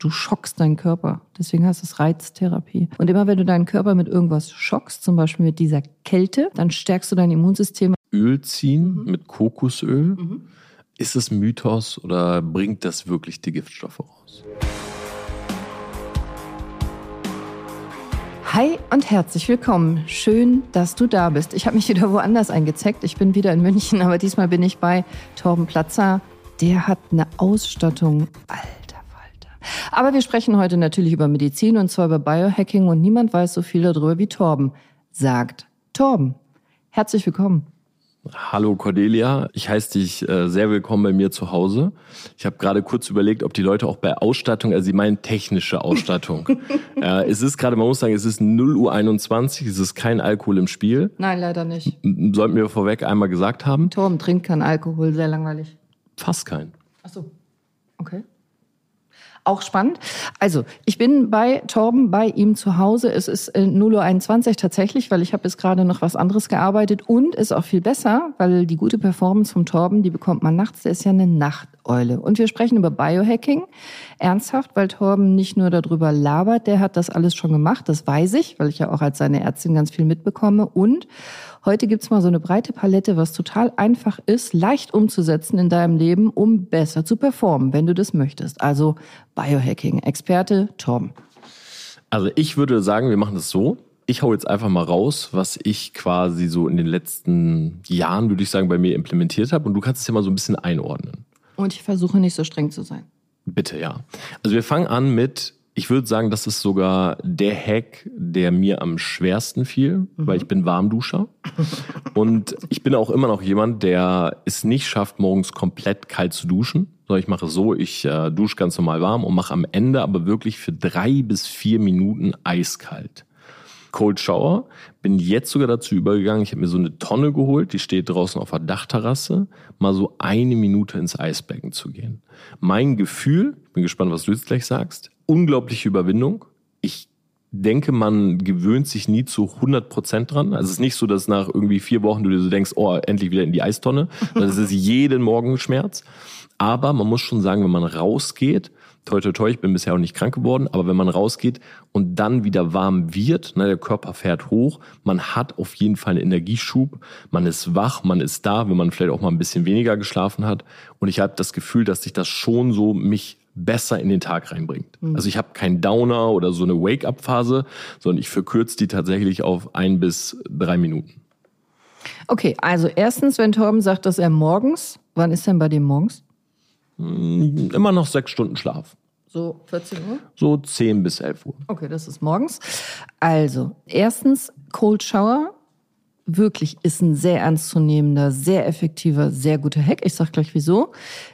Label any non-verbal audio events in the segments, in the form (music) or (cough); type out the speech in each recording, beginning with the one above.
Du schockst deinen Körper. Deswegen heißt es Reiztherapie. Und immer wenn du deinen Körper mit irgendwas schockst, zum Beispiel mit dieser Kälte, dann stärkst du dein Immunsystem. Öl ziehen mhm. mit Kokosöl. Mhm. Ist es Mythos oder bringt das wirklich die Giftstoffe raus? Hi und herzlich willkommen. Schön, dass du da bist. Ich habe mich wieder woanders eingezeckt. Ich bin wieder in München, aber diesmal bin ich bei Torben Platzer. Der hat eine Ausstattung. Alter aber wir sprechen heute natürlich über Medizin und zwar über Biohacking und niemand weiß so viel darüber wie Torben. Sagt Torben. Herzlich willkommen. Hallo Cordelia, ich heiße dich äh, sehr willkommen bei mir zu Hause. Ich habe gerade kurz überlegt, ob die Leute auch bei Ausstattung, also sie meinen technische Ausstattung. (laughs) äh, es ist gerade, man muss sagen, es ist 0 Uhr 21, es ist kein Alkohol im Spiel. Nein, leider nicht. Sollten wir vorweg einmal gesagt haben. Torben trinkt keinen Alkohol, sehr langweilig. Fast kein. Ach so, okay. Auch spannend. Also, ich bin bei Torben, bei ihm zu Hause. Es ist 0.21 Uhr tatsächlich, weil ich habe jetzt gerade noch was anderes gearbeitet und ist auch viel besser, weil die gute Performance vom Torben, die bekommt man nachts, der ist ja eine Nachteule. Und wir sprechen über Biohacking. Ernsthaft, weil Torben nicht nur darüber labert, der hat das alles schon gemacht, das weiß ich, weil ich ja auch als seine Ärztin ganz viel mitbekomme. Und Heute gibt's mal so eine breite Palette, was total einfach ist, leicht umzusetzen in deinem Leben, um besser zu performen, wenn du das möchtest. Also Biohacking, Experte Tom. Also ich würde sagen, wir machen das so. Ich hau jetzt einfach mal raus, was ich quasi so in den letzten Jahren, würde ich sagen, bei mir implementiert habe. Und du kannst es ja mal so ein bisschen einordnen. Und ich versuche nicht so streng zu sein. Bitte, ja. Also wir fangen an mit ich würde sagen, das ist sogar der Hack, der mir am schwersten fiel, mhm. weil ich bin Warmduscher. Und ich bin auch immer noch jemand, der es nicht schafft, morgens komplett kalt zu duschen. Sondern ich mache so, ich äh, dusche ganz normal warm und mache am Ende aber wirklich für drei bis vier Minuten eiskalt. Cold Shower. Bin jetzt sogar dazu übergegangen, ich habe mir so eine Tonne geholt, die steht draußen auf der Dachterrasse, mal so eine Minute ins Eisbecken zu gehen. Mein Gefühl, bin gespannt, was du jetzt gleich sagst, unglaubliche Überwindung. Ich denke, man gewöhnt sich nie zu 100 Prozent dran. Also es ist nicht so, dass nach irgendwie vier Wochen du dir so denkst, oh, endlich wieder in die Eistonne. (laughs) Das ist jeden Morgen Schmerz. Aber man muss schon sagen, wenn man rausgeht toi, toi, toi, ich bin bisher auch nicht krank geworden, aber wenn man rausgeht und dann wieder warm wird, ne, der Körper fährt hoch, man hat auf jeden Fall einen Energieschub, man ist wach, man ist da, wenn man vielleicht auch mal ein bisschen weniger geschlafen hat. Und ich habe das Gefühl, dass sich das schon so mich besser in den Tag reinbringt. Mhm. Also ich habe keinen Downer oder so eine Wake-up-Phase, sondern ich verkürze die tatsächlich auf ein bis drei Minuten. Okay, also erstens, wenn Torben sagt, dass er morgens, wann ist denn bei dem morgens? Hm, immer noch sechs Stunden Schlaf. So 14 Uhr? So 10 bis 11 Uhr. Okay, das ist morgens. Also, erstens, Cold Shower wirklich ist ein sehr ernstzunehmender, sehr effektiver, sehr guter Hack. Ich sag gleich wieso.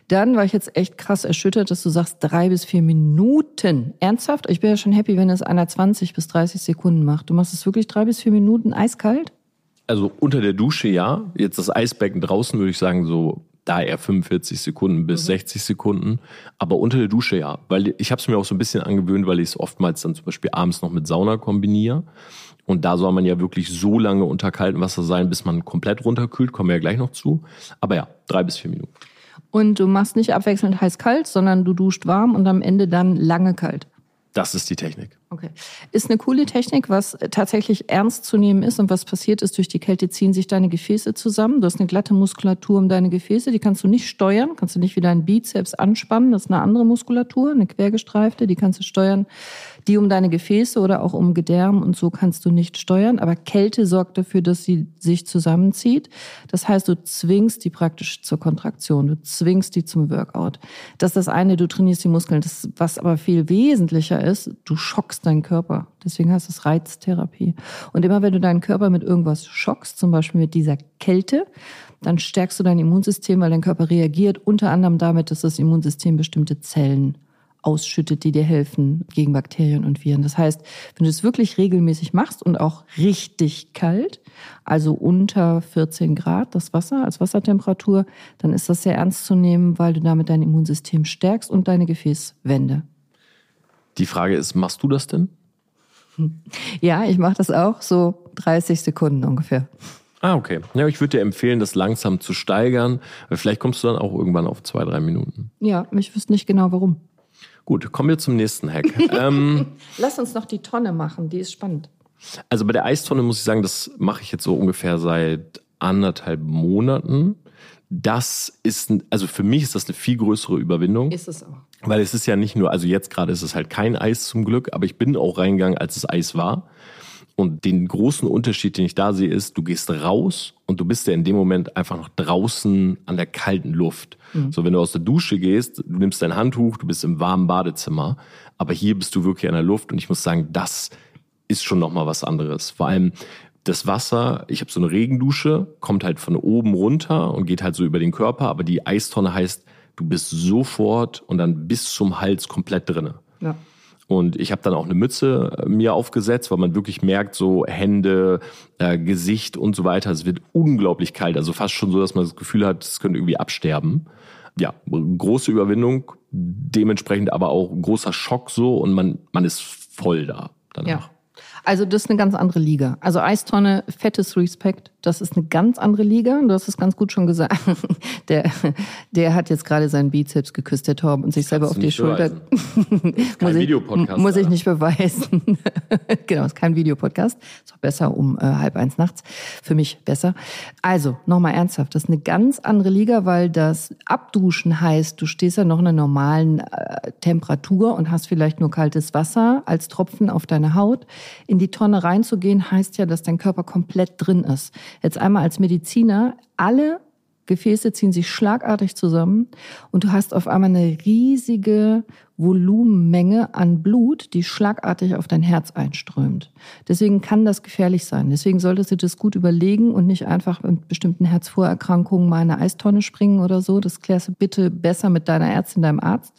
Dann war ich jetzt echt krass erschüttert, dass du sagst drei bis vier Minuten. Ernsthaft? Ich bin ja schon happy, wenn es einer 20 bis 30 Sekunden macht. Du machst es wirklich drei bis vier Minuten eiskalt? Also unter der Dusche ja. Jetzt das Eisbecken draußen würde ich sagen so da eher 45 Sekunden bis mhm. 60 Sekunden. Aber unter der Dusche ja, weil ich habe es mir auch so ein bisschen angewöhnt, weil ich es oftmals dann zum Beispiel abends noch mit Sauna kombiniere. Und da soll man ja wirklich so lange unter kaltem Wasser sein, bis man komplett runterkühlt. Kommen wir ja gleich noch zu. Aber ja, drei bis vier Minuten. Und du machst nicht abwechselnd heiß-kalt, sondern du duscht warm und am Ende dann lange kalt. Das ist die Technik. Okay. Ist eine coole Technik, was tatsächlich ernst zu nehmen ist und was passiert ist, durch die Kälte ziehen sich deine Gefäße zusammen. Du hast eine glatte Muskulatur um deine Gefäße, die kannst du nicht steuern, kannst du nicht wie deinen Bizeps anspannen. Das ist eine andere Muskulatur, eine quergestreifte, die kannst du steuern die um deine Gefäße oder auch um Gedärm und so kannst du nicht steuern. Aber Kälte sorgt dafür, dass sie sich zusammenzieht. Das heißt, du zwingst die praktisch zur Kontraktion. Du zwingst die zum Workout. Das ist das eine, du trainierst die Muskeln. Das, was aber viel wesentlicher ist, du schockst deinen Körper. Deswegen heißt es Reiztherapie. Und immer wenn du deinen Körper mit irgendwas schockst, zum Beispiel mit dieser Kälte, dann stärkst du dein Immunsystem, weil dein Körper reagiert unter anderem damit, dass das Immunsystem bestimmte Zellen ausschüttet, die dir helfen gegen Bakterien und Viren. Das heißt, wenn du es wirklich regelmäßig machst und auch richtig kalt, also unter 14 Grad das Wasser als Wassertemperatur, dann ist das sehr ernst zu nehmen, weil du damit dein Immunsystem stärkst und deine Gefäßwände. Die Frage ist, machst du das denn? Ja, ich mache das auch so 30 Sekunden ungefähr. Ah, okay. Ja, ich würde dir empfehlen, das langsam zu steigern. Vielleicht kommst du dann auch irgendwann auf zwei, drei Minuten. Ja, ich wüsste nicht genau warum. Gut, kommen wir zum nächsten Hack. (laughs) ähm, Lass uns noch die Tonne machen, die ist spannend. also bei der Eistonne muss ich sagen, das mache ich jetzt so ungefähr seit anderthalb Monaten. Das ist, also für mich ist das eine viel größere Überwindung. Ist es auch. Weil es ist ja nicht nur, also jetzt gerade ist es halt kein Eis zum Glück, aber ich bin auch reingegangen, als es Eis war. Und den großen Unterschied, den ich da sehe, ist, du gehst raus und du bist ja in dem Moment einfach noch draußen an der kalten Luft. So, wenn du aus der Dusche gehst, du nimmst dein Handtuch, du bist im warmen Badezimmer, aber hier bist du wirklich an der Luft und ich muss sagen, das ist schon nochmal was anderes. Vor allem das Wasser, ich habe so eine Regendusche, kommt halt von oben runter und geht halt so über den Körper, aber die Eistonne heißt, du bist sofort und dann bis zum Hals komplett drinne. Ja. Und ich habe dann auch eine Mütze äh, mir aufgesetzt, weil man wirklich merkt, so Hände, äh, Gesicht und so weiter, es wird unglaublich kalt. Also fast schon so, dass man das Gefühl hat, es könnte irgendwie absterben. Ja, große Überwindung, dementsprechend aber auch großer Schock so und man, man ist voll da danach. Ja. Also das ist eine ganz andere Liga. Also Eistonne, fettes Respekt, das ist eine ganz andere Liga. Du hast es ganz gut schon gesagt. (laughs) Der, der hat jetzt gerade seinen Bizeps geküsst, der Torben, und sich selber auf die Schulter. Kein (laughs) muss ich, Videopodcast, Muss ich nicht beweisen. (laughs) genau, ist kein Videopodcast. Ist auch besser um äh, halb eins nachts. Für mich besser. Also, nochmal ernsthaft. Das ist eine ganz andere Liga, weil das Abduschen heißt, du stehst ja noch in einer normalen äh, Temperatur und hast vielleicht nur kaltes Wasser als Tropfen auf deine Haut. In die Tonne reinzugehen heißt ja, dass dein Körper komplett drin ist. Jetzt einmal als Mediziner, alle Gefäße ziehen sich schlagartig zusammen und du hast auf einmal eine riesige Volumenmenge an Blut, die schlagartig auf dein Herz einströmt. Deswegen kann das gefährlich sein. Deswegen solltest du das gut überlegen und nicht einfach mit bestimmten Herzvorerkrankungen mal in eine Eistonne springen oder so. Das klärst du bitte besser mit deiner Ärztin, deinem Arzt.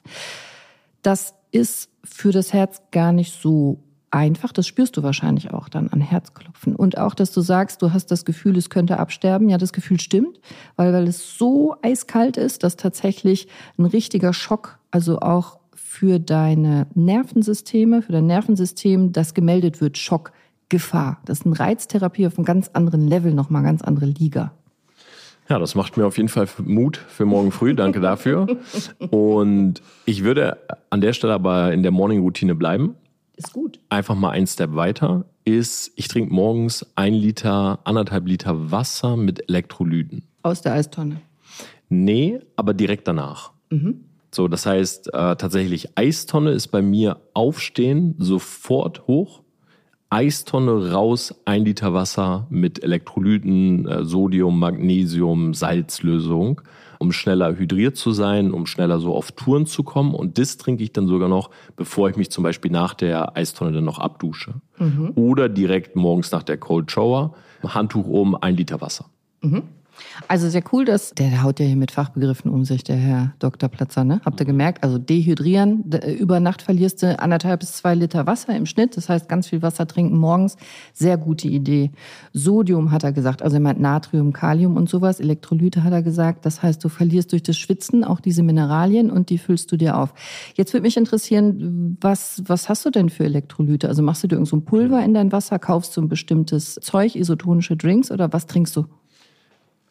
Das ist für das Herz gar nicht so einfach. Das spürst du wahrscheinlich auch dann an Herzklopfen. Und auch, dass du sagst, du hast das Gefühl, es könnte absterben. Ja, das Gefühl stimmt, weil, weil es so eiskalt ist, dass tatsächlich ein richtiger Schock, also auch für deine Nervensysteme, für dein Nervensystem, das gemeldet wird, Schock, Gefahr. Das ist eine Reiztherapie auf einem ganz anderen Level, nochmal ganz andere Liga. Ja, das macht mir auf jeden Fall Mut für morgen früh. Danke dafür. (laughs) Und ich würde an der Stelle aber in der Morning-Routine bleiben. Ist gut. Einfach mal einen Step weiter. Ist, ich trinke morgens ein Liter, anderthalb Liter Wasser mit Elektrolyten. Aus der Eistonne. Nee, aber direkt danach. So, das heißt äh, tatsächlich Eistonne ist bei mir aufstehen, sofort hoch. Eistonne raus, ein Liter Wasser mit Elektrolyten, äh, Sodium, Magnesium, Salzlösung, um schneller hydriert zu sein, um schneller so auf Touren zu kommen. Und das trinke ich dann sogar noch, bevor ich mich zum Beispiel nach der Eistonne dann noch abdusche. Oder direkt morgens nach der Cold Shower, Handtuch oben, ein Liter Wasser. Also sehr cool, dass der haut ja hier mit Fachbegriffen um sich, der Herr Dr. Platzer, ne? Habt ihr gemerkt? Also dehydrieren, d- über Nacht verlierst du anderthalb bis zwei Liter Wasser im Schnitt. Das heißt, ganz viel Wasser trinken morgens. Sehr gute Idee. Sodium hat er gesagt, also er meint Natrium, Kalium und sowas. Elektrolyte hat er gesagt. Das heißt, du verlierst durch das Schwitzen auch diese Mineralien und die füllst du dir auf. Jetzt würde mich interessieren, was, was hast du denn für Elektrolyte? Also machst du dir irgend so ein Pulver in dein Wasser, kaufst du ein bestimmtes Zeug, isotonische Drinks oder was trinkst du?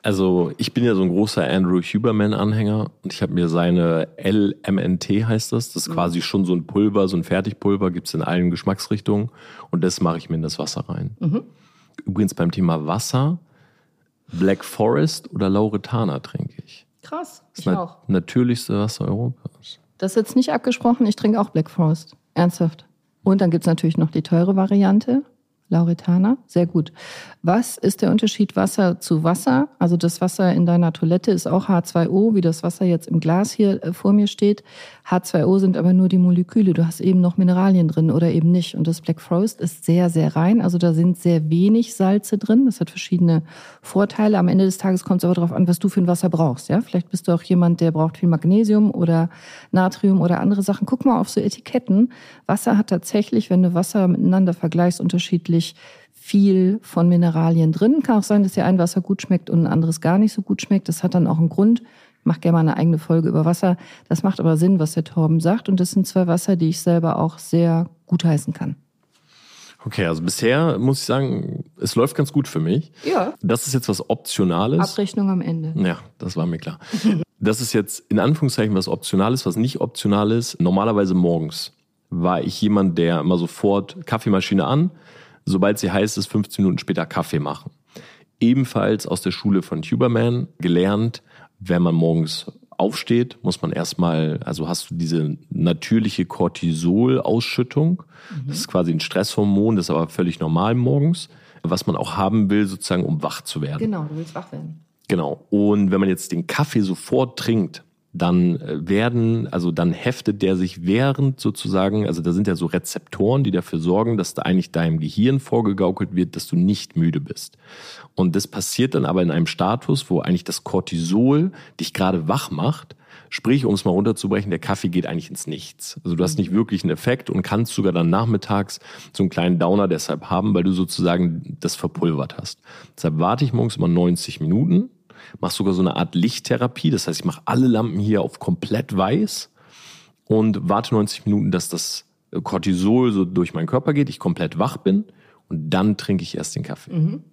Also ich bin ja so ein großer Andrew Huberman-Anhänger und ich habe mir seine LMNT heißt das. Das ist quasi schon so ein Pulver, so ein Fertigpulver, gibt's in allen Geschmacksrichtungen und das mache ich mir in das Wasser rein. Übrigens beim Thema Wasser, Black Forest oder Lauretana trinke ich. Krass, Das na natürlichste Wasser Europas. Das ist jetzt nicht abgesprochen. Ich trinke auch Black Forest. Ernsthaft. Und dann gibt's natürlich noch die teure Variante. Lauretana. Sehr gut. Was ist der Unterschied Wasser zu Wasser? Also das Wasser in deiner Toilette ist auch H2O, wie das Wasser jetzt im Glas hier äh, vor mir steht. H2O sind aber nur die Moleküle. Du hast eben noch Mineralien drin oder eben nicht. Und das Black Forest ist sehr, sehr rein. Also da sind sehr wenig Salze drin. Das hat verschiedene Vorteile. Am Ende des Tages kommt es aber darauf an, was du für ein Wasser brauchst. Ja, vielleicht bist du auch jemand, der braucht viel Magnesium oder Natrium oder andere Sachen. Guck mal auf so Etiketten. Wasser hat tatsächlich, wenn du Wasser miteinander vergleichst, unterschiedlich viel von Mineralien drin. Kann auch sein, dass dir ein Wasser gut schmeckt und ein anderes gar nicht so gut schmeckt. Das hat dann auch einen Grund. Ich mache gerne mal eine eigene Folge über Wasser. Das macht aber Sinn, was der Torben sagt. Und das sind zwei Wasser, die ich selber auch sehr gutheißen kann. Okay, also bisher muss ich sagen, es läuft ganz gut für mich. Ja. Das ist jetzt was Optionales. Abrechnung am Ende. Ja, das war mir klar. (laughs) Das ist jetzt in Anführungszeichen was Optionales, was nicht optional ist. Normalerweise morgens war ich jemand, der immer sofort Kaffeemaschine an, sobald sie heiß ist, 15 Minuten später Kaffee machen. Ebenfalls aus der Schule von Tuberman gelernt, wenn man morgens aufsteht, muss man erstmal, also hast du diese natürliche Cortisol-Ausschüttung. Mhm. Das ist quasi ein Stresshormon, das ist aber völlig normal morgens, was man auch haben will, sozusagen, um wach zu werden. Genau, du willst wach werden. Genau. Und wenn man jetzt den Kaffee sofort trinkt, dann äh, werden, also dann heftet der sich während sozusagen, also da sind ja so Rezeptoren, die dafür sorgen, dass da eigentlich deinem Gehirn vorgegaukelt wird, dass du nicht müde bist. Und das passiert dann aber in einem Status, wo eigentlich das Cortisol dich gerade wach macht. Sprich, um es mal runterzubrechen, der Kaffee geht eigentlich ins Nichts. Also du hast nicht wirklich einen Effekt und kannst sogar dann nachmittags so einen kleinen Downer deshalb haben, weil du sozusagen das verpulvert hast. Deshalb warte ich morgens immer 90 Minuten mache sogar so eine Art Lichttherapie. Das heißt, ich mache alle Lampen hier auf komplett weiß und warte 90 Minuten, dass das Cortisol so durch meinen Körper geht, ich komplett wach bin und dann trinke ich erst den Kaffee. Mhm.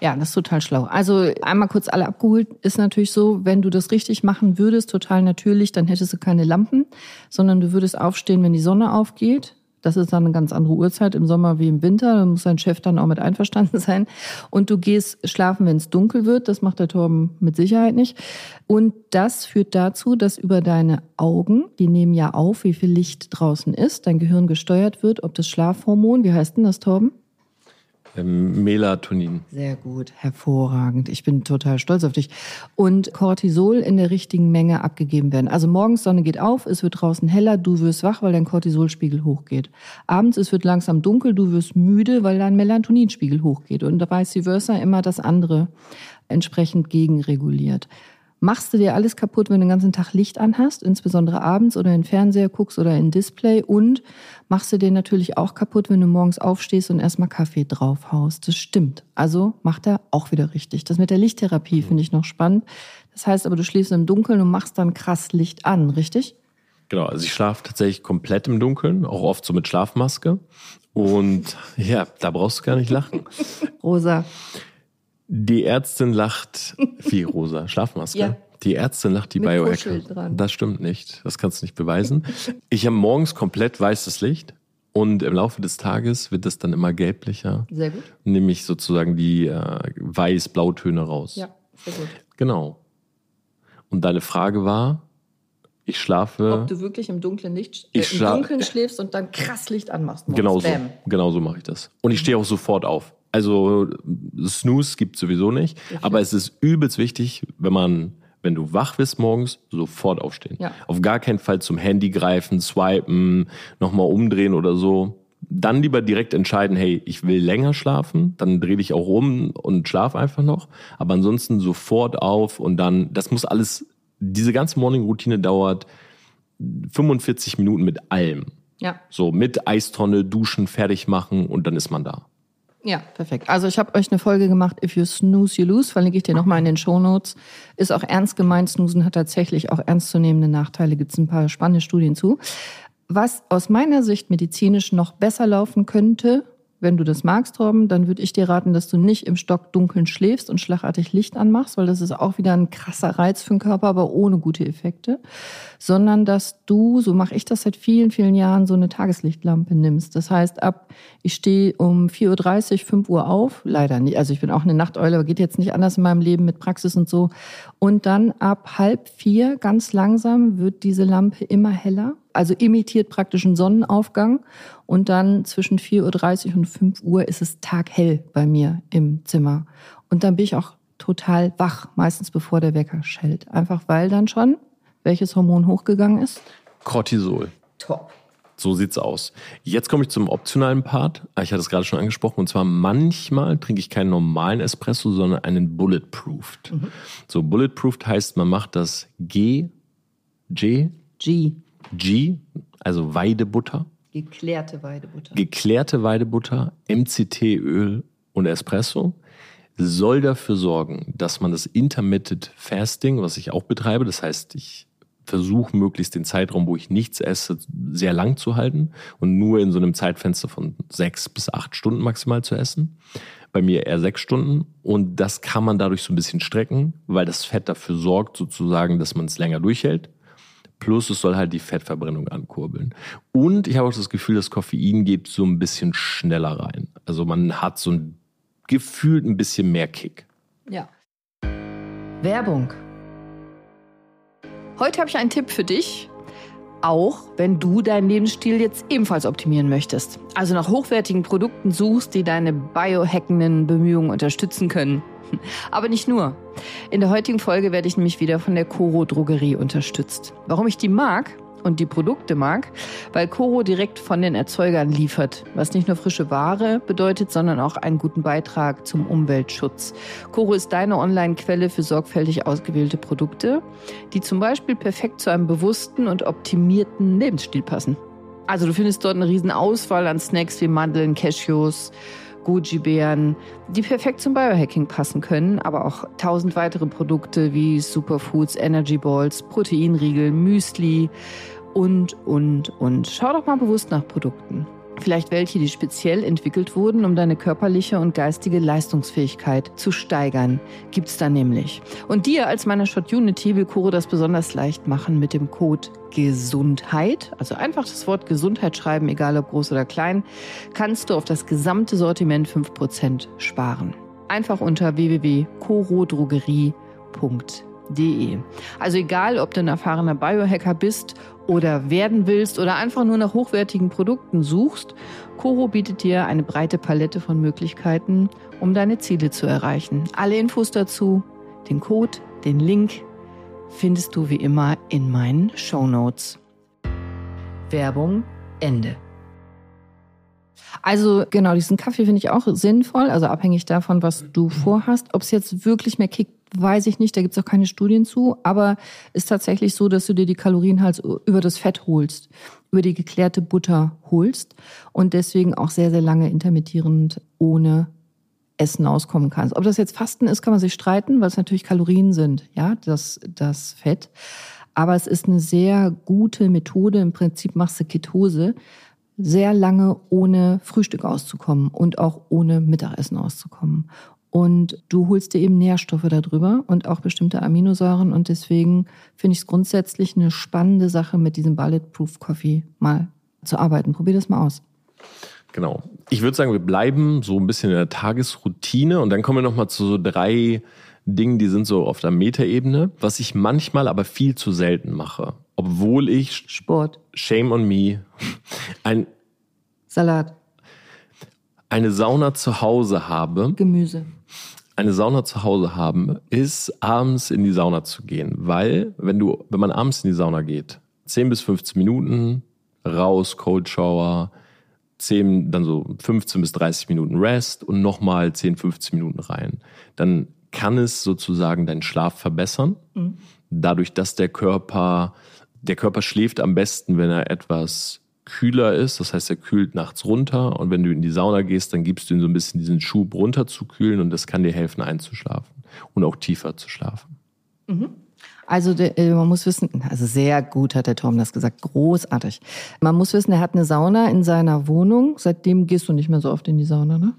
Ja, das ist total schlau. Also einmal kurz alle abgeholt ist natürlich so, wenn du das richtig machen würdest, total natürlich, dann hättest du keine Lampen, sondern du würdest aufstehen, wenn die Sonne aufgeht. Das ist dann eine ganz andere Uhrzeit im Sommer wie im Winter. Da muss dein Chef dann auch mit einverstanden (laughs) sein. Und du gehst schlafen, wenn es dunkel wird. Das macht der Torben mit Sicherheit nicht. Und das führt dazu, dass über deine Augen, die nehmen ja auf, wie viel Licht draußen ist, dein Gehirn gesteuert wird, ob das Schlafhormon, wie heißt denn das, Torben? Ähm, Melatonin. Sehr gut, hervorragend. Ich bin total stolz auf dich. Und Cortisol in der richtigen Menge abgegeben werden. Also morgens Sonne geht auf, es wird draußen heller, du wirst wach, weil dein Cortisolspiegel hochgeht. Abends es wird langsam dunkel, du wirst müde, weil dein Melatoninspiegel hochgeht. Und vice versa immer das andere entsprechend gegenreguliert machst du dir alles kaputt, wenn du den ganzen Tag Licht anhast, insbesondere abends oder in den Fernseher guckst oder in Display und machst du dir natürlich auch kaputt, wenn du morgens aufstehst und erstmal Kaffee draufhaust. Das stimmt. Also macht er auch wieder richtig. Das mit der Lichttherapie finde ich noch spannend. Das heißt aber, du schläfst im Dunkeln und machst dann krass Licht an, richtig? Genau, also ich schlafe tatsächlich komplett im Dunkeln, auch oft so mit Schlafmaske. Und (laughs) ja, da brauchst du gar nicht lachen. Rosa. Die Ärztin lacht wie rosa Schlafmaske. Ja. Die Ärztin lacht die Biohacker. Das stimmt nicht. Das kannst du nicht beweisen. Ich habe morgens komplett weißes Licht und im Laufe des Tages wird es dann immer gelblicher. Sehr gut. Nehme ich sozusagen die äh, weiß-blautöne raus. Ja, sehr gut. Genau. Und deine Frage war, ich schlafe. Ob du wirklich im Dunklen nicht äh, im Dunkeln schläfst und dann krass Licht anmachst. Genau so, genau so mache ich das. Und ich stehe auch sofort auf. Also Snooze gibt sowieso nicht, aber es ist übelst wichtig, wenn man wenn du wach bist morgens, sofort aufstehen. Ja. Auf gar keinen Fall zum Handy greifen, swipen, nochmal umdrehen oder so. Dann lieber direkt entscheiden, hey, ich will länger schlafen, dann dreh dich auch um und schlaf einfach noch. Aber ansonsten sofort auf und dann, das muss alles, diese ganze Morning-Routine dauert 45 Minuten mit allem. Ja. So mit Eistonne, duschen, fertig machen und dann ist man da. Ja, perfekt. Also ich habe euch eine Folge gemacht, If You Snooze, You Lose, verlinke ich dir nochmal in den Show Notes. Ist auch ernst gemeint, Snoozen hat tatsächlich auch ernstzunehmende Nachteile, gibt es ein paar spannende Studien zu. Was aus meiner Sicht medizinisch noch besser laufen könnte, wenn du das magst, Torben, dann würde ich dir raten, dass du nicht im Stock dunkeln schläfst und schlagartig Licht anmachst, weil das ist auch wieder ein krasser Reiz für den Körper, aber ohne gute Effekte, sondern dass du, so mache ich das seit vielen, vielen Jahren, so eine Tageslichtlampe nimmst. Das heißt, ab, ich stehe um 4.30 Uhr, 5 Uhr auf, leider nicht, also ich bin auch eine Nachteule, aber geht jetzt nicht anders in meinem Leben mit Praxis und so. Und dann ab halb vier, ganz langsam, wird diese Lampe immer heller also imitiert praktisch einen Sonnenaufgang. Und dann zwischen 4.30 Uhr und 5 Uhr ist es taghell bei mir im Zimmer. Und dann bin ich auch total wach, meistens bevor der Wecker schellt. Einfach weil dann schon welches Hormon hochgegangen ist? Cortisol. Top. So sieht's aus. Jetzt komme ich zum optionalen Part. Ich hatte es gerade schon angesprochen. Und zwar manchmal trinke ich keinen normalen Espresso, sondern einen Bulletproofed. Mhm. So Bulletproofed heißt, man macht das G, G, G, G, also Weidebutter. Geklärte Weidebutter. Geklärte Weidebutter, MCT-Öl und Espresso soll dafür sorgen, dass man das Intermittent Fasting, was ich auch betreibe, das heißt, ich versuche möglichst den Zeitraum, wo ich nichts esse, sehr lang zu halten und nur in so einem Zeitfenster von sechs bis acht Stunden maximal zu essen. bei mir eher sechs Stunden. Und das kann man dadurch so ein bisschen strecken, weil das Fett dafür sorgt, sozusagen, dass man es länger durchhält. Plus es soll halt die Fettverbrennung ankurbeln. Und ich habe auch das Gefühl, das Koffein geht so ein bisschen schneller rein. Also man hat so ein gefühlt ein bisschen mehr Kick. Ja. Werbung. Heute habe ich einen Tipp für dich, auch wenn du deinen Lebensstil jetzt ebenfalls optimieren möchtest. Also nach hochwertigen Produkten suchst, die deine biohackenden Bemühungen unterstützen können. (laughs) Aber nicht nur. In der heutigen Folge werde ich nämlich wieder von der Coro Drogerie unterstützt. Warum ich die mag? Und die Produkte mag, weil Coro direkt von den Erzeugern liefert, was nicht nur frische Ware bedeutet, sondern auch einen guten Beitrag zum Umweltschutz. Coro ist deine Online-Quelle für sorgfältig ausgewählte Produkte, die zum Beispiel perfekt zu einem bewussten und optimierten Lebensstil passen. Also du findest dort eine riesen Auswahl an Snacks wie Mandeln, Cashews, Goji-Beeren, die perfekt zum Biohacking passen können, aber auch tausend weitere Produkte wie Superfoods, Energy Balls, Proteinriegel, Müsli und, und, und. Schau doch mal bewusst nach Produkten. Vielleicht welche, die speziell entwickelt wurden, um deine körperliche und geistige Leistungsfähigkeit zu steigern. Gibt's da nämlich. Und dir als meiner Shot Unity will Kuro das besonders leicht machen mit dem Code Gesundheit. Also einfach das Wort Gesundheit schreiben, egal ob groß oder klein, kannst du auf das gesamte Sortiment 5% sparen. Einfach unter www.corodrogerie.de. Also egal, ob du ein erfahrener Biohacker bist oder werden willst oder einfach nur nach hochwertigen Produkten suchst, Coro bietet dir eine breite Palette von Möglichkeiten, um deine Ziele zu erreichen. Alle Infos dazu, den Code, den Link findest du wie immer in meinen Show Notes. Werbung Ende. Also genau, diesen Kaffee finde ich auch sinnvoll, also abhängig davon, was du vorhast. Ob es jetzt wirklich mehr kickt, weiß ich nicht, da gibt es auch keine Studien zu, aber ist tatsächlich so, dass du dir die Kalorien halt über das Fett holst, über die geklärte Butter holst und deswegen auch sehr, sehr lange intermittierend ohne Essen auskommen kannst. Ob das jetzt Fasten ist, kann man sich streiten, weil es natürlich Kalorien sind, ja, das, das Fett. Aber es ist eine sehr gute Methode. Im Prinzip machst du Ketose, sehr lange ohne Frühstück auszukommen und auch ohne Mittagessen auszukommen. Und du holst dir eben Nährstoffe darüber und auch bestimmte Aminosäuren. Und deswegen finde ich es grundsätzlich eine spannende Sache, mit diesem Bulletproof Coffee mal zu arbeiten. Probier das mal aus. Genau. Ich würde sagen, wir bleiben so ein bisschen in der Tagesroutine und dann kommen wir nochmal zu so drei Dingen, die sind so auf der Metaebene, was ich manchmal aber viel zu selten mache. Obwohl ich Sport. Shame on me. Ein Salat. Eine Sauna zu Hause habe. Gemüse eine Sauna zu Hause haben, ist abends in die Sauna zu gehen. Weil, wenn du, wenn man abends in die Sauna geht, 10 bis 15 Minuten raus, Cold Shower, 10, dann so 15 bis 30 Minuten Rest und nochmal 10, 15 Minuten rein. Dann kann es sozusagen deinen Schlaf verbessern. Mhm. Dadurch, dass der Körper, der Körper schläft am besten, wenn er etwas kühler ist. Das heißt, er kühlt nachts runter und wenn du in die Sauna gehst, dann gibst du ihm so ein bisschen diesen Schub runter zu kühlen und das kann dir helfen einzuschlafen und auch tiefer zu schlafen. Mhm. Also äh, man muss wissen, also sehr gut hat der Tom das gesagt, großartig. Man muss wissen, er hat eine Sauna in seiner Wohnung. Seitdem gehst du nicht mehr so oft in die Sauna, ne?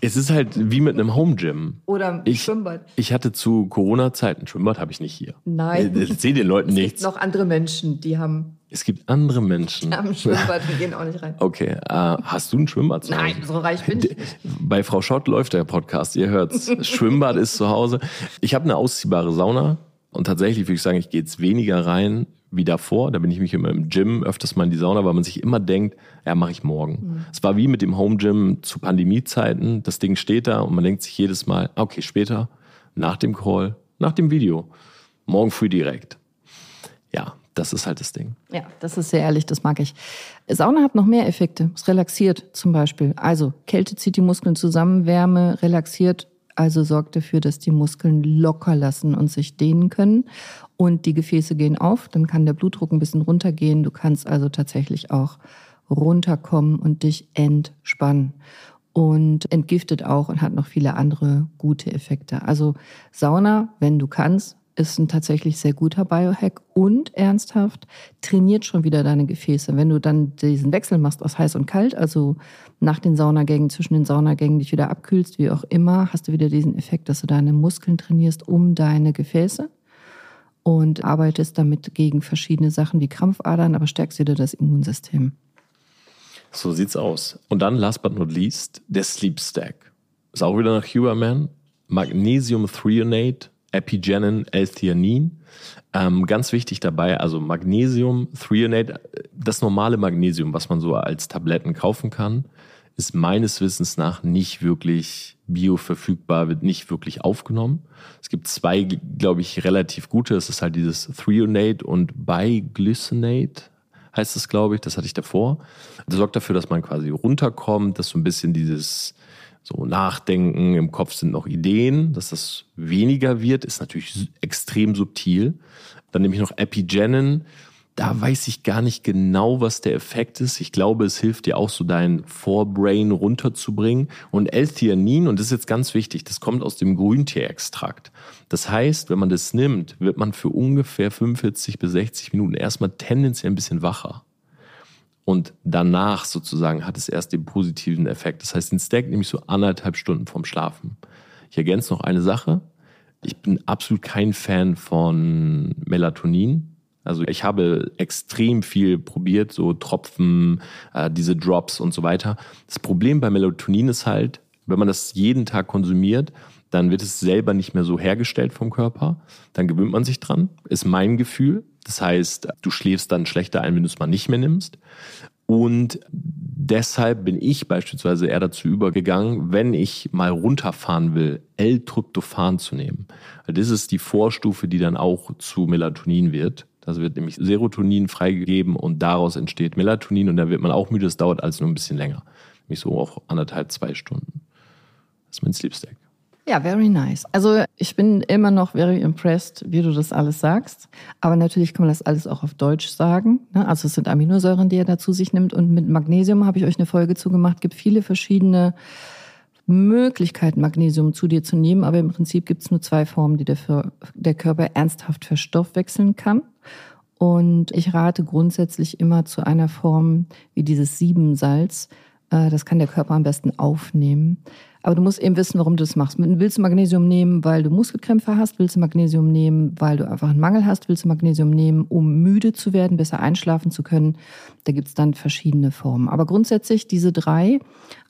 Es ist halt wie mit einem Home Gym. Oder ein ich, Schwimmbad. Ich hatte zu Corona-Zeiten, Schwimmbad habe ich nicht hier. Nein. Ich sehe den Leuten es nichts. Es gibt noch andere Menschen, die haben es gibt andere Menschen. Die haben ein Schwimmbad, wir gehen auch nicht rein. Okay, äh, hast du ein Schwimmbad zu Hause? Nein, so reich bin ich nicht. Bei Frau Schott läuft der Podcast, ihr hört's. (laughs) Schwimmbad ist zu Hause. Ich habe eine ausziehbare Sauna und tatsächlich würde ich sagen, ich gehe jetzt weniger rein wie davor. Da bin ich mich immer im Gym öfters mal in die Sauna, weil man sich immer denkt, ja, mache ich morgen. Mhm. Es war wie mit dem Home Gym zu Pandemiezeiten. Das Ding steht da und man denkt sich jedes Mal, okay, später, nach dem Call, nach dem Video, morgen früh direkt. Ja, das ist halt das Ding. Ja, das ist sehr ehrlich, das mag ich. Sauna hat noch mehr Effekte. Es relaxiert zum Beispiel. Also Kälte zieht die Muskeln zusammen, Wärme relaxiert, also sorgt dafür, dass die Muskeln locker lassen und sich dehnen können. Und die Gefäße gehen auf, dann kann der Blutdruck ein bisschen runtergehen. Du kannst also tatsächlich auch runterkommen und dich entspannen. Und entgiftet auch und hat noch viele andere gute Effekte. Also Sauna, wenn du kannst, ist ein tatsächlich sehr guter Biohack und ernsthaft trainiert schon wieder deine Gefäße. Wenn du dann diesen Wechsel machst aus heiß und kalt, also nach den Saunagängen, zwischen den Saunagängen dich wieder abkühlst, wie auch immer, hast du wieder diesen Effekt, dass du deine Muskeln trainierst um deine Gefäße und arbeitest damit gegen verschiedene Sachen wie Krampfadern, aber stärkst wieder das Immunsystem. So sieht's aus. Und dann, last but not least, der Sleep Stack. Ist auch wieder nach Huberman. Magnesium Threonate, Epigenin, L-Theanin. Ähm, ganz wichtig dabei, also Magnesium, Threonate, das normale Magnesium, was man so als Tabletten kaufen kann, ist meines Wissens nach nicht wirklich bioverfügbar, wird nicht wirklich aufgenommen. Es gibt zwei, glaube ich, relativ gute. Das ist halt dieses Threonate und Biglycinate, heißt es, glaube ich. Das hatte ich davor. Das sorgt dafür, dass man quasi runterkommt, dass so ein bisschen dieses so Nachdenken, im Kopf sind noch Ideen, dass das weniger wird, ist natürlich extrem subtil. Dann nehme ich noch Epigenin. Da weiß ich gar nicht genau, was der Effekt ist. Ich glaube, es hilft dir auch so dein Vorbrain runterzubringen. Und L-Theanin, und das ist jetzt ganz wichtig, das kommt aus dem Grüntierextrakt. Das heißt, wenn man das nimmt, wird man für ungefähr 45 bis 60 Minuten erstmal tendenziell ein bisschen wacher. Und danach sozusagen hat es erst den positiven Effekt. Das heißt, den Stack nehme ich so anderthalb Stunden vorm Schlafen. Ich ergänze noch eine Sache. Ich bin absolut kein Fan von Melatonin. Also ich habe extrem viel probiert, so Tropfen, äh, diese Drops und so weiter. Das Problem bei Melatonin ist halt, wenn man das jeden Tag konsumiert, dann wird es selber nicht mehr so hergestellt vom Körper. Dann gewöhnt man sich dran, ist mein Gefühl. Das heißt, du schläfst dann schlechter ein, wenn du es mal nicht mehr nimmst. Und deshalb bin ich beispielsweise eher dazu übergegangen, wenn ich mal runterfahren will, L-Tryptophan zu nehmen. Das ist die Vorstufe, die dann auch zu Melatonin wird. Das wird nämlich Serotonin freigegeben und daraus entsteht Melatonin und da wird man auch müde. Das dauert also nur ein bisschen länger. Nämlich so auch anderthalb, zwei Stunden. Das ist mein Sleep Stack. Ja, very nice. Also ich bin immer noch very impressed, wie du das alles sagst. Aber natürlich kann man das alles auch auf Deutsch sagen. Ne? Also es sind Aminosäuren, die er dazu sich nimmt. Und mit Magnesium habe ich euch eine Folge zugemacht. Es gibt viele verschiedene Möglichkeiten, Magnesium zu dir zu nehmen. Aber im Prinzip gibt es nur zwei Formen, die der, für, der Körper ernsthaft verstoffwechseln kann. Und ich rate grundsätzlich immer zu einer Form wie dieses Siebensalz. Äh, das kann der Körper am besten aufnehmen. Aber du musst eben wissen, warum du das machst. Willst du Magnesium nehmen, weil du Muskelkrämpfe hast? Willst du Magnesium nehmen, weil du einfach einen Mangel hast? Willst du Magnesium nehmen, um müde zu werden, besser einschlafen zu können? Da gibt's dann verschiedene Formen. Aber grundsätzlich diese drei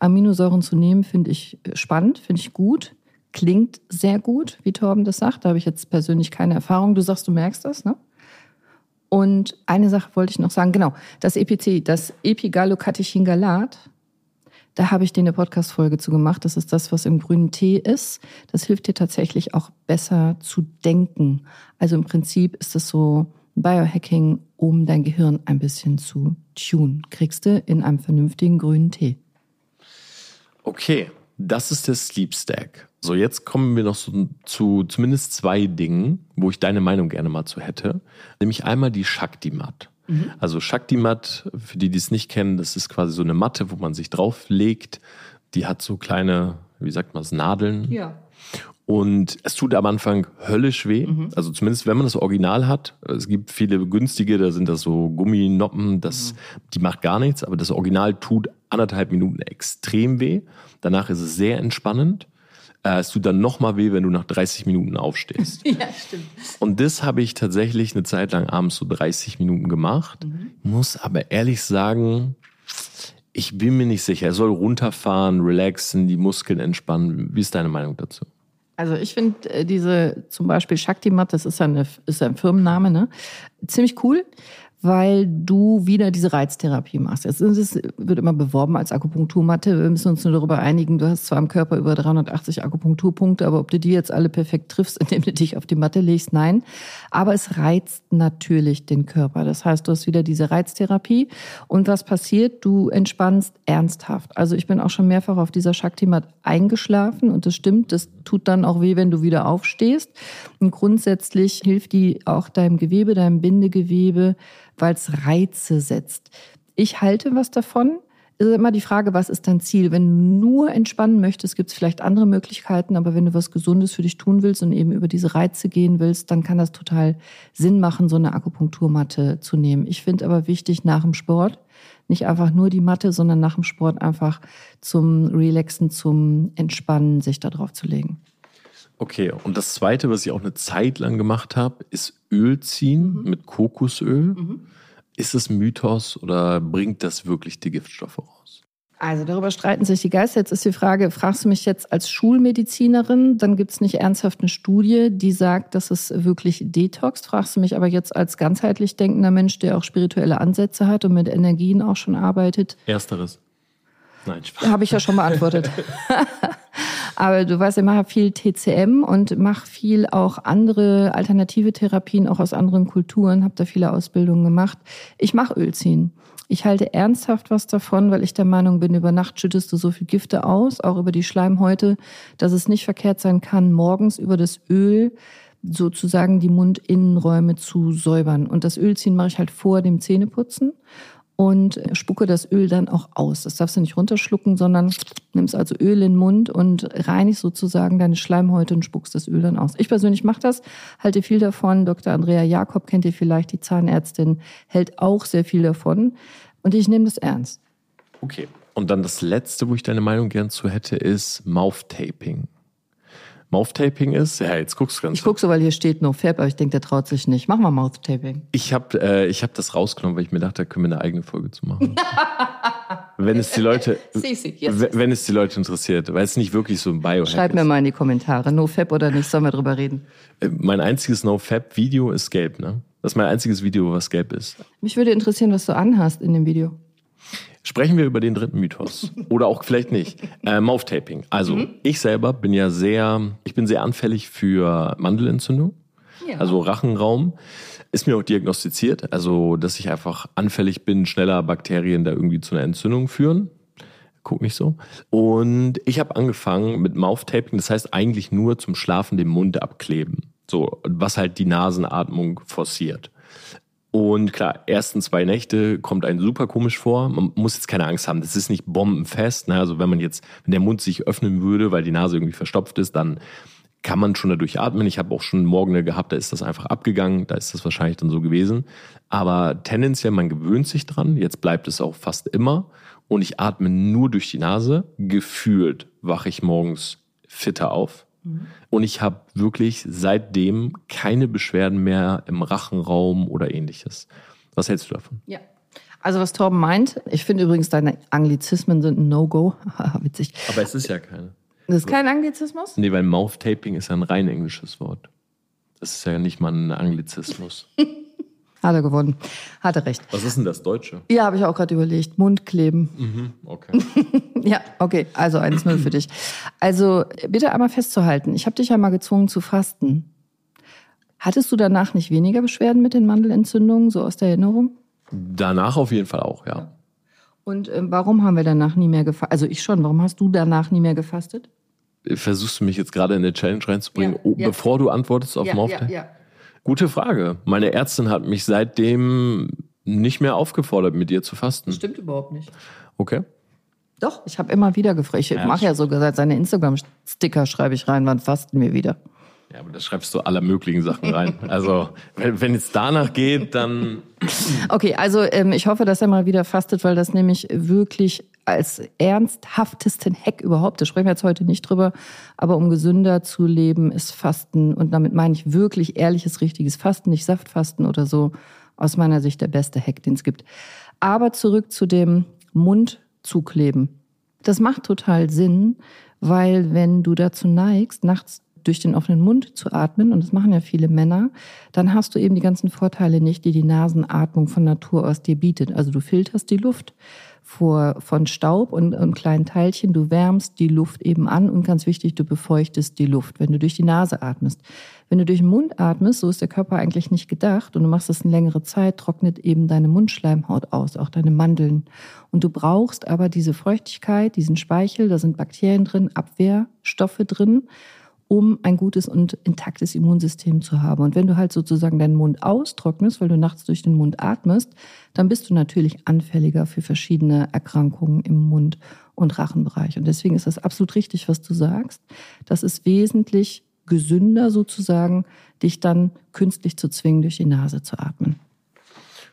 Aminosäuren zu nehmen, finde ich spannend, finde ich gut. Klingt sehr gut, wie Torben das sagt. Da habe ich jetzt persönlich keine Erfahrung. Du sagst, du merkst das, ne? Und eine Sache wollte ich noch sagen, genau, das EPC, das Epigallocatechingalat, da habe ich dir eine Podcast-Folge zu gemacht. Das ist das, was im grünen Tee ist. Das hilft dir tatsächlich auch besser zu denken. Also im Prinzip ist es so Biohacking, um dein Gehirn ein bisschen zu tun. Kriegst du in einem vernünftigen grünen Tee. Okay, das ist der Sleep Stack. So, jetzt kommen wir noch so zu zumindest zwei Dingen, wo ich deine Meinung gerne mal zu hätte. Nämlich einmal die Shakti Mat. Mhm. Also Shakti-Mat, für die, die es nicht kennen, das ist quasi so eine Matte, wo man sich drauflegt. Die hat so kleine, wie sagt man es, Nadeln. Ja. Und es tut am Anfang höllisch weh. Mhm. Also zumindest wenn man das Original hat. Es gibt viele günstige, da sind das so Gumminoppen, das, mhm. die macht gar nichts, aber das Original tut anderthalb Minuten extrem weh. Danach ist es sehr entspannend. Äh, es tut dann nochmal weh, wenn du nach 30 Minuten aufstehst. (laughs) ja, stimmt. Und das habe ich tatsächlich eine Zeit lang abends so 30 Minuten gemacht. Mhm. Muss aber ehrlich sagen, ich bin mir nicht sicher. Er soll runterfahren, relaxen, die Muskeln entspannen. Wie ist deine Meinung dazu? Also ich finde äh, diese zum Beispiel Shakti-Mat, das ist, eine, ist ein Firmenname, ne? ziemlich cool weil du wieder diese Reiztherapie machst. Es wird immer beworben als Akupunkturmatte. Wir müssen uns nur darüber einigen, du hast zwar am Körper über 380 Akupunkturpunkte, aber ob du die jetzt alle perfekt triffst, (laughs) indem du dich auf die Matte legst, nein. Aber es reizt natürlich den Körper. Das heißt, du hast wieder diese Reiztherapie. Und was passiert? Du entspannst ernsthaft. Also ich bin auch schon mehrfach auf dieser Shakti-Mat eingeschlafen und das stimmt, das tut dann auch weh, wenn du wieder aufstehst. Und grundsätzlich hilft die auch deinem Gewebe, deinem Bindegewebe, weil es Reize setzt. Ich halte was davon. ist immer die Frage, was ist dein Ziel? Wenn du nur entspannen möchtest, gibt es vielleicht andere Möglichkeiten, aber wenn du was Gesundes für dich tun willst und eben über diese Reize gehen willst, dann kann das total Sinn machen, so eine Akupunkturmatte zu nehmen. Ich finde aber wichtig, nach dem Sport, nicht einfach nur die Matte, sondern nach dem Sport einfach zum Relaxen, zum Entspannen, sich da drauf zu legen. Okay, und das Zweite, was ich auch eine Zeit lang gemacht habe, ist Öl ziehen mhm. mit Kokosöl. Mhm. Ist es Mythos oder bringt das wirklich die Giftstoffe raus? Also darüber streiten sich die Geister. Jetzt ist die Frage, fragst du mich jetzt als Schulmedizinerin, dann gibt es nicht ernsthaft eine Studie, die sagt, dass es wirklich detoxt. Fragst du mich aber jetzt als ganzheitlich denkender Mensch, der auch spirituelle Ansätze hat und mit Energien auch schon arbeitet? Ersteres. Nein, Spaß. Habe ich ja schon beantwortet. (laughs) Aber du weißt, ich mache viel TCM und mache viel auch andere alternative Therapien, auch aus anderen Kulturen, habe da viele Ausbildungen gemacht. Ich mache Ölziehen. Ich halte ernsthaft was davon, weil ich der Meinung bin, über Nacht schüttest du so viel Gifte aus, auch über die Schleimhäute, dass es nicht verkehrt sein kann, morgens über das Öl sozusagen die Mundinnenräume zu säubern. Und das Ölziehen mache ich halt vor dem Zähneputzen und spucke das Öl dann auch aus. Das darfst du nicht runterschlucken, sondern nimmst also Öl in den Mund und reinigst sozusagen deine Schleimhäute und spuckst das Öl dann aus. Ich persönlich mache das, halte viel davon. Dr. Andrea Jakob kennt ihr vielleicht, die Zahnärztin, hält auch sehr viel davon. Und ich nehme das ernst. Okay. Und dann das Letzte, wo ich deine Meinung gern zu hätte, ist Mouth-Taping. Mouth-Taping ist? Ja, jetzt guckst du ganz. Ich gucke so, weil hier steht No Fab, aber ich denke, der traut sich nicht. Mach mal Mouth-Taping. Ich habe äh, hab das rausgenommen, weil ich mir dachte, da können wir eine eigene Folge zu machen. (laughs) wenn es die Leute, wenn es die Leute interessiert, weil es nicht wirklich so ein Biohack Schreib ist. mir mal in die Kommentare, No Fab oder nicht, sollen wir drüber reden. Äh, mein einziges No Fab Video ist gelb, ne? Das ist mein einziges Video, was gelb ist. Mich würde interessieren, was du anhast in dem Video. Sprechen wir über den dritten Mythos. Oder auch vielleicht nicht. Äh, Mouth-Taping. Also, mhm. ich selber bin ja sehr, ich bin sehr anfällig für Mandelentzündung. Ja. Also Rachenraum. Ist mir auch diagnostiziert. Also, dass ich einfach anfällig bin, schneller Bakterien da irgendwie zu einer Entzündung führen. Guck nicht so. Und ich habe angefangen mit Mouth-Taping. Das heißt eigentlich nur zum Schlafen den Mund abkleben. So, was halt die Nasenatmung forciert. Und klar, ersten zwei Nächte kommt einem super komisch vor. Man muss jetzt keine Angst haben. Das ist nicht bombenfest. Ne? Also wenn man jetzt, wenn der Mund sich öffnen würde, weil die Nase irgendwie verstopft ist, dann kann man schon dadurch atmen. Ich habe auch schon Morgene gehabt, da ist das einfach abgegangen. Da ist das wahrscheinlich dann so gewesen. Aber tendenziell, man gewöhnt sich dran. Jetzt bleibt es auch fast immer. Und ich atme nur durch die Nase. Gefühlt wache ich morgens fitter auf. Und ich habe wirklich seitdem keine Beschwerden mehr im Rachenraum oder ähnliches. Was hältst du davon? Ja. Also was Torben meint, ich finde übrigens, deine Anglizismen sind ein No-Go. (laughs) Witzig. Aber es ist ja keine. Das ist kein Anglizismus? Nee, weil Mouth-Taping ist ja ein rein englisches Wort. Das ist ja nicht mal ein Anglizismus. (laughs) Hat er gewonnen. Hat er recht. Was ist denn das Deutsche? Ja, habe ich auch gerade überlegt. Mundkleben. Mhm, okay. (laughs) ja, okay. Also 1-0 für dich. Also bitte einmal festzuhalten. Ich habe dich ja mal gezwungen zu fasten. Hattest du danach nicht weniger Beschwerden mit den Mandelentzündungen, so aus der Erinnerung? Danach auf jeden Fall auch, ja. Und äh, warum haben wir danach nie mehr gefastet? Also ich schon. Warum hast du danach nie mehr gefastet? Versuchst du mich jetzt gerade in eine Challenge reinzubringen, ja, ja. bevor du antwortest auf ja, Mouth-Taping? Ja, ja. Gute Frage. Meine Ärztin hat mich seitdem nicht mehr aufgefordert, mit dir zu fasten. Das stimmt überhaupt nicht. Okay. Doch, ich habe immer wieder gefragt. Ich mache ja sogar seit seine Instagram-Sticker schreibe ich rein, wann fasten wir wieder. Ja, aber da schreibst du aller möglichen Sachen rein. (laughs) Also, wenn, wenn es danach geht, dann. Okay, also ähm, ich hoffe, dass er mal wieder fastet, weil das nämlich wirklich als ernsthaftesten Hack überhaupt, da sprechen wir jetzt heute nicht drüber, aber um gesünder zu leben, ist Fasten, und damit meine ich wirklich ehrliches, richtiges Fasten, nicht Saftfasten oder so, aus meiner Sicht der beste Hack, den es gibt. Aber zurück zu dem Mund zukleben. Das macht total Sinn, weil wenn du dazu neigst, nachts durch den offenen Mund zu atmen, und das machen ja viele Männer, dann hast du eben die ganzen Vorteile nicht, die die Nasenatmung von Natur aus dir bietet. Also du filterst die Luft vor, von Staub und, und kleinen Teilchen. Du wärmst die Luft eben an und ganz wichtig, du befeuchtest die Luft, wenn du durch die Nase atmest. Wenn du durch den Mund atmest, so ist der Körper eigentlich nicht gedacht und du machst das eine längere Zeit, trocknet eben deine Mundschleimhaut aus, auch deine Mandeln. Und du brauchst aber diese Feuchtigkeit, diesen Speichel, da sind Bakterien drin, Abwehrstoffe drin um ein gutes und intaktes Immunsystem zu haben. Und wenn du halt sozusagen deinen Mund austrocknest, weil du nachts durch den Mund atmest, dann bist du natürlich anfälliger für verschiedene Erkrankungen im Mund- und Rachenbereich. Und deswegen ist das absolut richtig, was du sagst. Das ist wesentlich gesünder sozusagen, dich dann künstlich zu zwingen, durch die Nase zu atmen.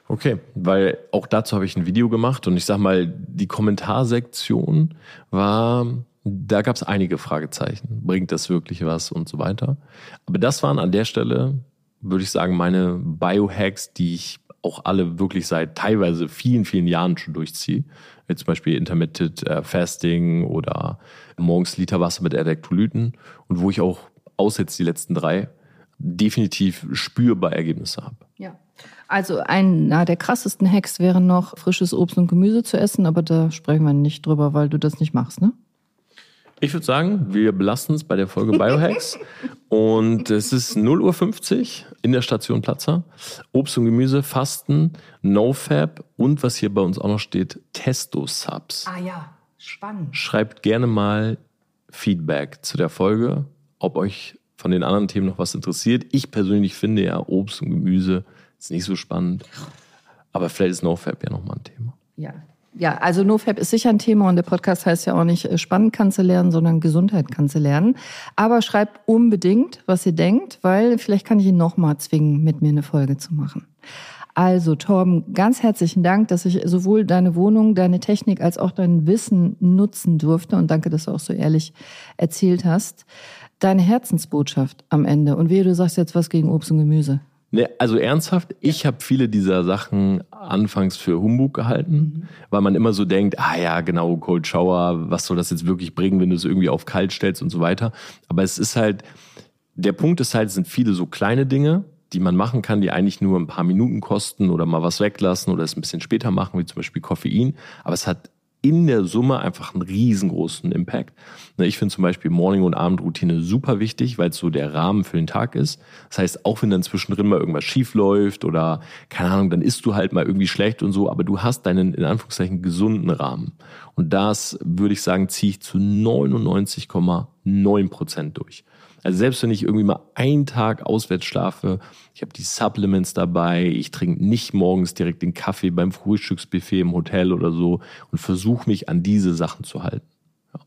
Okay, weil auch dazu habe ich ein Video gemacht und ich sag mal, die Kommentarsektion war, da gab es einige Fragezeichen. Bringt das wirklich was und so weiter. Aber das waren an der Stelle, würde ich sagen, meine Biohacks, die ich auch alle wirklich seit teilweise vielen, vielen Jahren schon durchziehe. Wie zum Beispiel Intermittent äh, Fasting oder morgens Liter Wasser mit Elektrolyten und wo ich auch außer jetzt die letzten drei definitiv spürbar Ergebnisse habe. Ja. Also einer der krassesten Hacks wäre noch, frisches Obst und Gemüse zu essen, aber da sprechen wir nicht drüber, weil du das nicht machst, ne? Ich würde sagen, wir belassen es bei der Folge Biohacks. (laughs) und es ist 0.50 Uhr in der Station Platzer. Obst und Gemüse, Fasten, NoFab und was hier bei uns auch noch steht, Testo-Subs. Ah ja, spannend. Schreibt gerne mal Feedback zu der Folge, ob euch von den anderen Themen noch was interessiert. Ich persönlich finde ja Obst und Gemüse ist nicht so spannend. Aber vielleicht ist NoFap ja nochmal ein Thema. Ja. Ja, also NoFap ist sicher ein Thema und der Podcast heißt ja auch nicht äh, spannend kannst du lernen, sondern Gesundheit kannst du lernen. Aber schreibt unbedingt, was ihr denkt, weil vielleicht kann ich ihn nochmal zwingen, mit mir eine Folge zu machen. Also Torben, ganz herzlichen Dank, dass ich sowohl deine Wohnung, deine Technik als auch dein Wissen nutzen durfte und danke, dass du auch so ehrlich erzählt hast. Deine Herzensbotschaft am Ende und wie du sagst jetzt was gegen Obst und Gemüse. Ne, also ernsthaft, ich habe viele dieser Sachen anfangs für Humbug gehalten, mhm. weil man immer so denkt, ah ja, genau, Cold Shower, was soll das jetzt wirklich bringen, wenn du es irgendwie auf kalt stellst und so weiter. Aber es ist halt, der Punkt ist halt, es sind viele so kleine Dinge, die man machen kann, die eigentlich nur ein paar Minuten kosten oder mal was weglassen oder es ein bisschen später machen, wie zum Beispiel Koffein. Aber es hat in der Summe einfach einen riesengroßen Impact. Ne, ich finde zum Beispiel Morning- und Abendroutine super wichtig, weil es so der Rahmen für den Tag ist. Das heißt, auch wenn dann zwischendrin mal irgendwas schief läuft oder keine Ahnung, dann isst du halt mal irgendwie schlecht und so, aber du hast deinen in Anführungszeichen gesunden Rahmen. Und das würde ich sagen, ziehe ich zu 99,9 Prozent durch. Also selbst wenn ich irgendwie mal einen Tag auswärts schlafe, ich habe die Supplements dabei, ich trinke nicht morgens direkt den Kaffee beim Frühstücksbuffet im Hotel oder so und versuche mich an diese Sachen zu halten. Ja.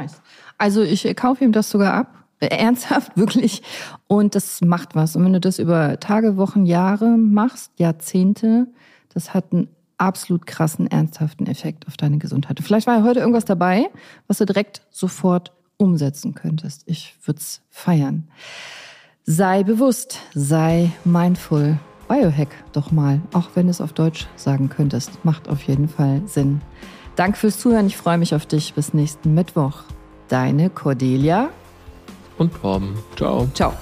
Nice. Also ich kaufe ihm das sogar ab. Äh, ernsthaft, (laughs) wirklich. Und das macht was. Und wenn du das über Tage, Wochen, Jahre machst, Jahrzehnte, das hat einen absolut krassen, ernsthaften Effekt auf deine Gesundheit. Vielleicht war ja heute irgendwas dabei, was du direkt sofort umsetzen könntest. Ich würde es feiern. Sei bewusst, sei mindful. Biohack doch mal, auch wenn du es auf Deutsch sagen könntest. Macht auf jeden Fall Sinn. Danke fürs Zuhören. Ich freue mich auf dich. Bis nächsten Mittwoch. Deine Cordelia und Torben. Ciao. Ciao.